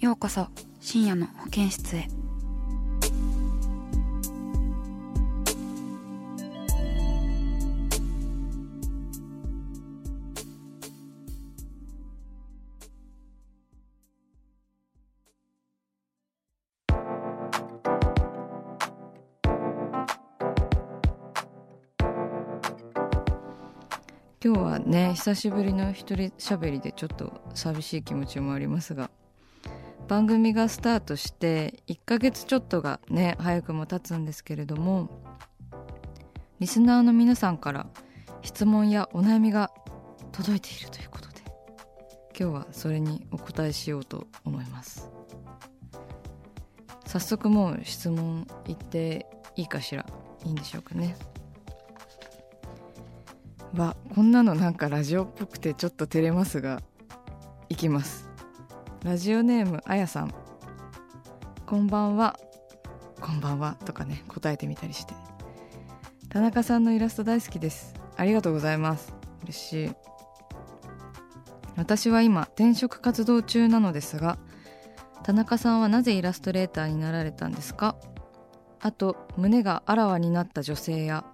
ようこそ深夜の保健室へ。今日はね久しぶりの一人喋りでちょっと寂しい気持ちもありますが。番組がスタートして1ヶ月ちょっとがね早くも経つんですけれどもリスナーの皆さんから質問やお悩みが届いているということで今日はそれにお答えしようと思います。早速もう質問言っていいかしら？いいんでしょうかね。わこんなのなんかラジオっぽくてちょっと照れますがいきます。ラジオネームあやさん。こんばんは。こんばんはとかね答えてみたりして。田中さんのイラスト大好きです。ありがとうございます。嬉しい。私は今転職活動中なのですが田中さんはなぜイラストレーターになられたんですか？あと胸があらわになった女性や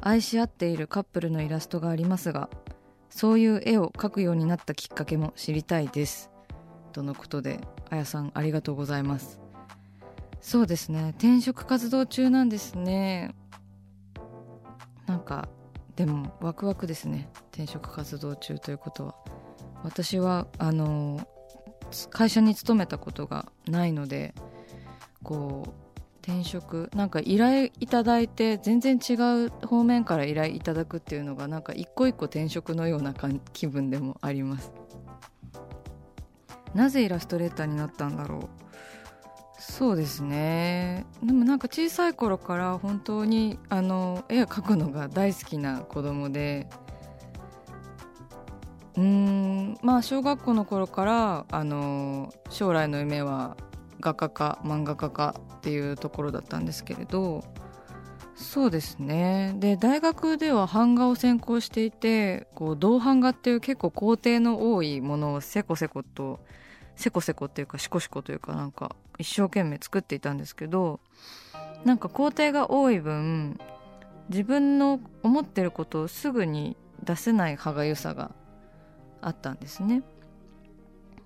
愛し合っているカップルのイラストがありますがそういう絵を描くようになったきっかけも知りたいです。とのことであやさんありがとうございます。そうですね。転職活動中なんですね。なんかでもワクワクですね。転職活動中ということは。私はあの会社に勤めたことがないのでこう転職なんか依頼いただいて全然違う方面から依頼いただくっていうのがなんか一個一個転職のような気分でもあります。なぜイラストレーターになったんだろう。そうですね。でもなんか小さい頃から本当にあの絵を描くのが大好きな子供で。うんまあ小学校の頃からあの将来の夢は画家か漫画家かっていうところだったんですけれど。そうですね。で大学では版画を専攻していてこう銅版画っていう結構工程の多いものをせこせことせこせこっていうかしこしこというかなんか一生懸命作っていたんですけどなんか工程が多い分自分の思ってることをすぐに出せない歯がゆさがあったんですね。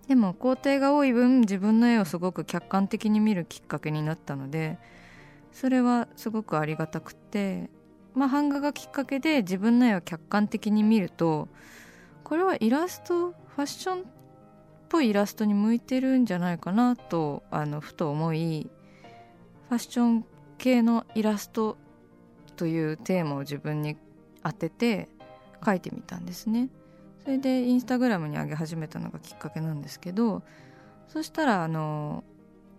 でも工程が多い分自分の絵をすごく客観的に見るきっかけになったのでそれはすごくありがたくてまあ版画がきっかけで自分の絵を客観的に見るとこれはイラストファッションぽいイラストに向いてるんじゃないかなとあのふと思いファッション系のイラストというテーマを自分に当てて描いてみたんですね。それでインスタグラムに上げ始めたのがきっかけなんですけどそしたらあの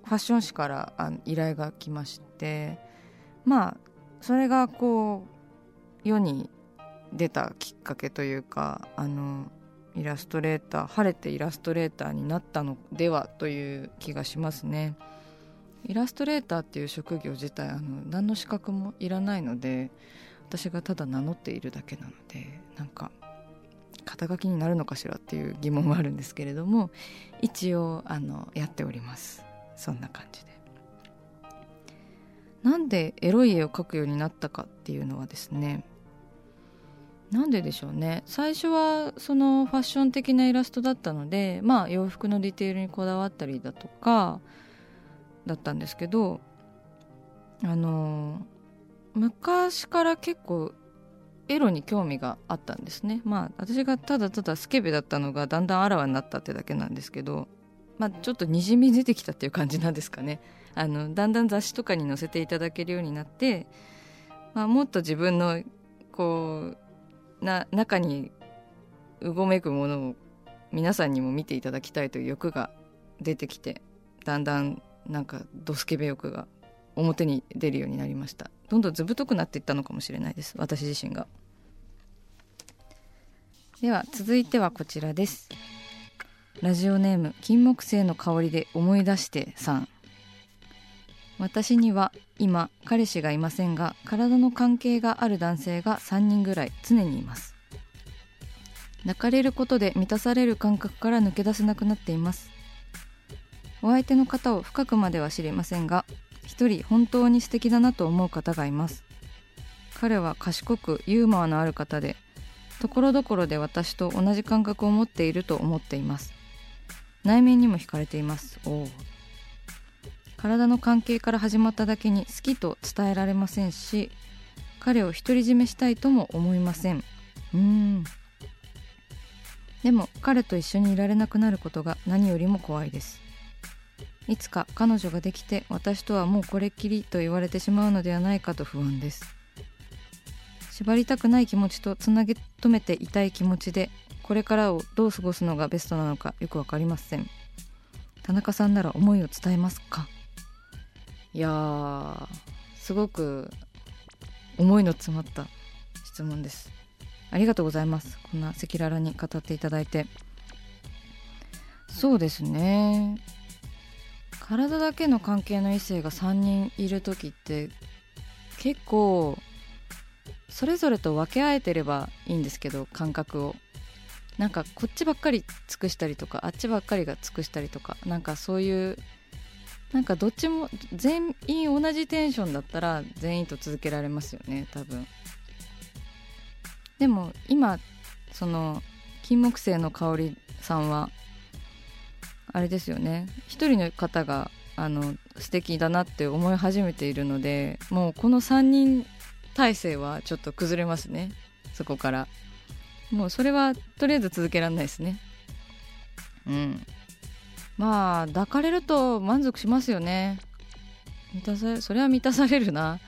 ファッション誌からあの依頼が来ましてまあそれがこう世に出たきっかけというかあのイラストレーター晴れてイラストレーターになったのではという気がしますね。イラストレーターっていう職業自体あの何の資格もいらないので私がただ名乗っているだけなのでなんか肩書きになるのかしらっていう疑問はあるんですけれども一応あのやっておりますそんな感じでなんでエロい絵を描くようになったかっていうのはですねなんででしょうね。最初はそのファッション的なイラストだったのでまあ洋服のディテールにこだわったりだとかだったんですけどあの昔から結構エロに興味があったんですね。まあ私がただただスケベだったのがだんだんあらわになったってだけなんですけどまあちょっとにじみ出てきたっていう感じなんですかね。あのだんだん雑誌とかに載せていただけるようになって、まあ、もっと自分のこうな中にうごめくものを皆さんにも見ていただきたいという欲が出てきてだんだんなんかドスケベ欲が表に出るようになりました。どんどん図太くなっていったのかもしれないです。私自身が。では続いてはこちらです。ラジオネーム金木犀の香りで思い出してさん。私には今彼氏がいませんが体の関係がある男性が3人ぐらい常にいます。泣かれることで満たされる感覚から抜け出せなくなっています。お相手の方を深くまでは知りませんが一人本当に素敵だなと思う方がいます。彼は賢くユーモアのある方でところどころで私と同じ感覚を持っていると思っています。内面にも惹かれています。おお体の関係から始まっただけに好きと伝えられませんし彼を独り占めしたいとも思いません。うん。でも彼と一緒にいられなくなることが何よりも怖いです。いつか彼女ができて私とはもうこれっきりと言われてしまうのではないかと不安です。縛りたくない気持ちとつなぎ止めていたい気持ちでこれからをどう過ごすのがベストなのかよく分かりません。田中さんなら思いを伝えますか？いやすごく思いの詰まった質問です。ありがとうございます。こんな赤裸々に語っていただいて。そうですね。体だけの関係の異性が3人いる時って結構それぞれと分け合えてればいいんですけど感覚を。なんかこっちばっかり尽くしたりとかあっちばっかりが尽くしたりとかなんかそういうなんかどっちも全員同じテンションだったら全員と続けられますよね多分。でも今その金木犀の香りさんはあれですよね。一人の方があの素敵だなって思い始めているのでもうこの3人体制はちょっと崩れますね。そこから。もうそれはとりあえず続けられないですね。うん。まあ抱かれると満足しますよね。満たさそれは満たされるな。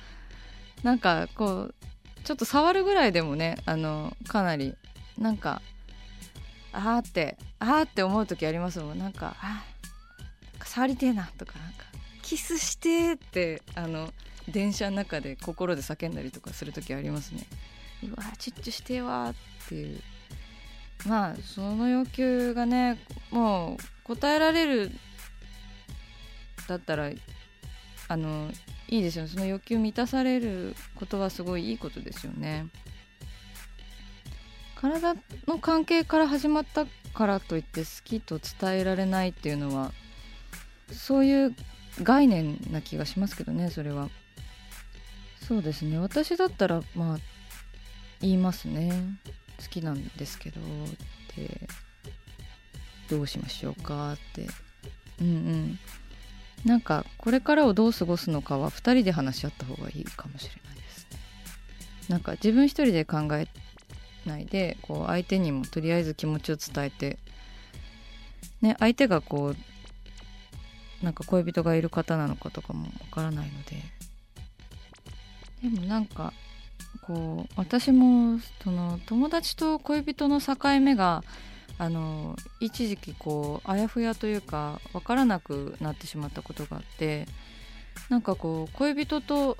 なんかこうちょっと触るぐらいでもねあのかなりなんかあーってあーって思う時ありますもん。なんかあ触りてえなとかなんかキスしてってあの電車の中で心で叫んだりとかする時ありますね。うわチュッチュしてわっていう。まあその要求がねもう答えられるだったらあのいいですよね。その欲求満たされることはすごいいいことですよね。体の関係から始まったからといって好きと伝えられないっていうのはそういう概念な気がしますけどねそれは。そうですね。私だったらまあ言いますね。好きなんですけどって。どうしましょうかって。うんうん。なんかこれからをどう過ごすのかは2人で話し合った方がいいかもしれないですね。なんか自分一人で考えないでこう相手にもとりあえず気持ちを伝えてね相手がこうなんか恋人がいる方なのかとかもわからないので。でもなんかこう私もその友達と恋人の境目があの一時期こうあやふやというか分からなくなってしまったことがあってなんかこう恋人と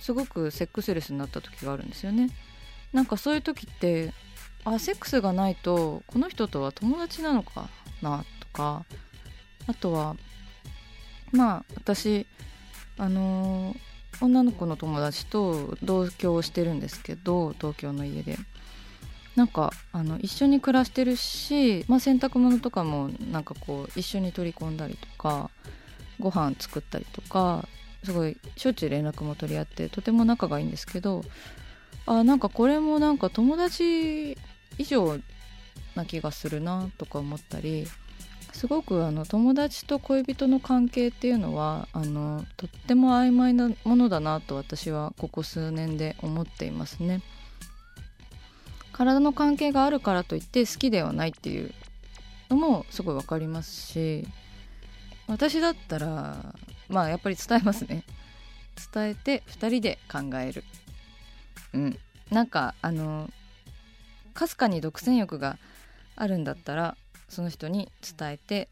すごくセックスレスになった時があるんですよね。なんかそういう時ってあセックスがないとこの人とは友達なのかなとかあとはまあ私あの女の子の友達と同居をしてるんですけど東京の家で。なんかあの一緒に暮らしてるし、まあ、洗濯物とかもなんかこう一緒に取り込んだりとかご飯作ったりとかすごいしょっちゅう連絡も取り合ってとても仲がいいんですけどあなんかこれもなんか友達以上な気がするなとか思ったりすごくあの友達と恋人の関係っていうのはあのとっても曖昧なものだなと私はここ数年で思っていますね。体の関係があるからといって好きではないっていうのもすごい分かりますし私だったらまあやっぱり伝えますね。伝えて2人で考える。うん。なんかあのかすかに独占欲があるんだったらその人に伝えて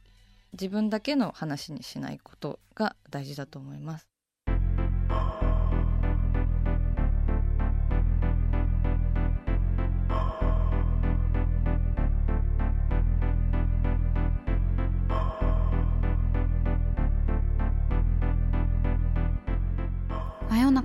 自分だけの話にしないことが大事だと思います。